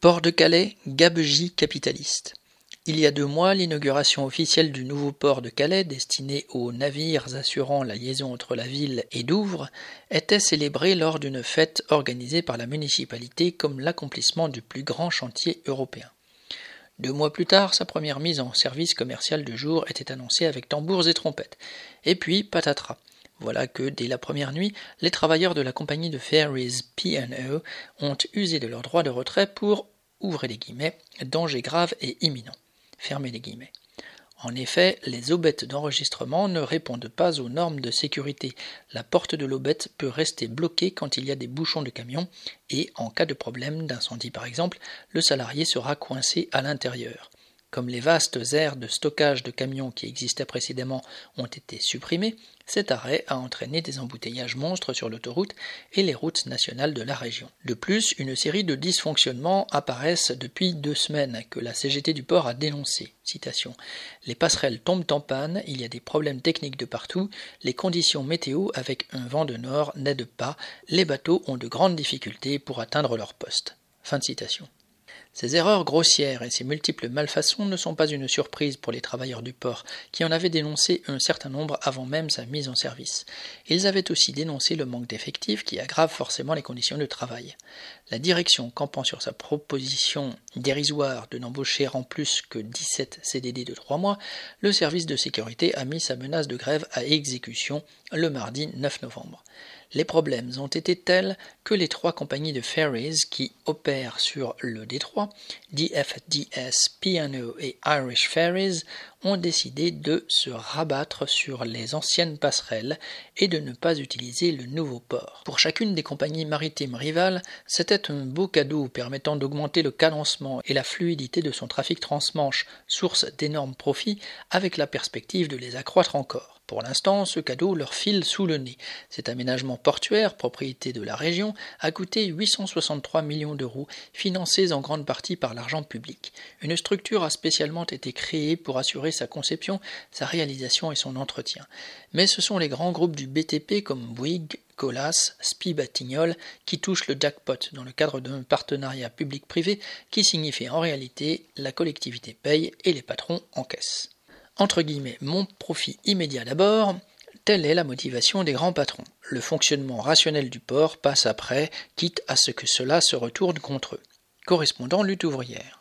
Port de Calais, gabegie capitaliste. Il y a deux mois, l'inauguration officielle du nouveau port de Calais, destiné aux navires assurant la liaison entre la ville et Douvres, était célébrée lors d'une fête organisée par la municipalité comme l'accomplissement du plus grand chantier européen. Deux mois plus tard, sa première mise en service commercial du jour était annoncée avec tambours et trompettes. Et puis, patatras. Voilà que, dès la première nuit, les travailleurs de la compagnie de ferries P&O ont usé de leur droit de retrait pour, ouvrir les guillemets, danger grave et imminent. Fermez les guillemets. En effet, les aubettes d'enregistrement ne répondent pas aux normes de sécurité. La porte de l'aubette peut rester bloquée quand il y a des bouchons de camion et, en cas de problème d'incendie par exemple, le salarié sera coincé à l'intérieur. Comme les vastes aires de stockage de camions qui existaient précédemment ont été supprimés, cet arrêt a entraîné des embouteillages monstres sur l'autoroute et les routes nationales de la région. De plus, une série de dysfonctionnements apparaissent depuis deux semaines que la CGT du port a dénoncé. Les passerelles tombent en panne, il y a des problèmes techniques de partout, les conditions météo avec un vent de nord n'aident pas, les bateaux ont de grandes difficultés pour atteindre leur poste. Ces erreurs grossières et ces multiples malfaçons ne sont pas une surprise pour les travailleurs du port, qui en avaient dénoncé un certain nombre avant même sa mise en service. Ils avaient aussi dénoncé le manque d'effectifs qui aggrave forcément les conditions de travail. La direction campant sur sa proposition dérisoire de n'embaucher en plus que 17 CDD de 3 mois, le service de sécurité a mis sa menace de grève à exécution le mardi 9 novembre. Les problèmes ont été tels que les trois compagnies de ferries qui opèrent sur le détroit, DFDS, P&O et Irish Ferries, ont décidé de se rabattre sur les anciennes passerelles et de ne pas utiliser le nouveau port. Pour chacune des compagnies maritimes rivales, c'était un beau cadeau permettant d'augmenter le cadencement et la fluidité de son trafic transmanche, source d'énormes profits, avec la perspective de les accroître encore. Pour l'instant, ce cadeau leur file sous le nez. Cet aménagement portuaire, propriété de la région, a coûté 863 millions d'euros, financés en grande partie par l'argent public. Une structure a spécialement été créée pour assurer sa conception, sa réalisation et son entretien. Mais ce sont les grands groupes du BTP comme Bouygues, Colas, Spi qui touchent le jackpot dans le cadre d'un partenariat public-privé qui signifie en réalité la collectivité paye et les patrons encaissent entre guillemets, mon profit immédiat d'abord, telle est la motivation des grands patrons. Le fonctionnement rationnel du port passe après, quitte à ce que cela se retourne contre eux. Correspondant lutte ouvrière.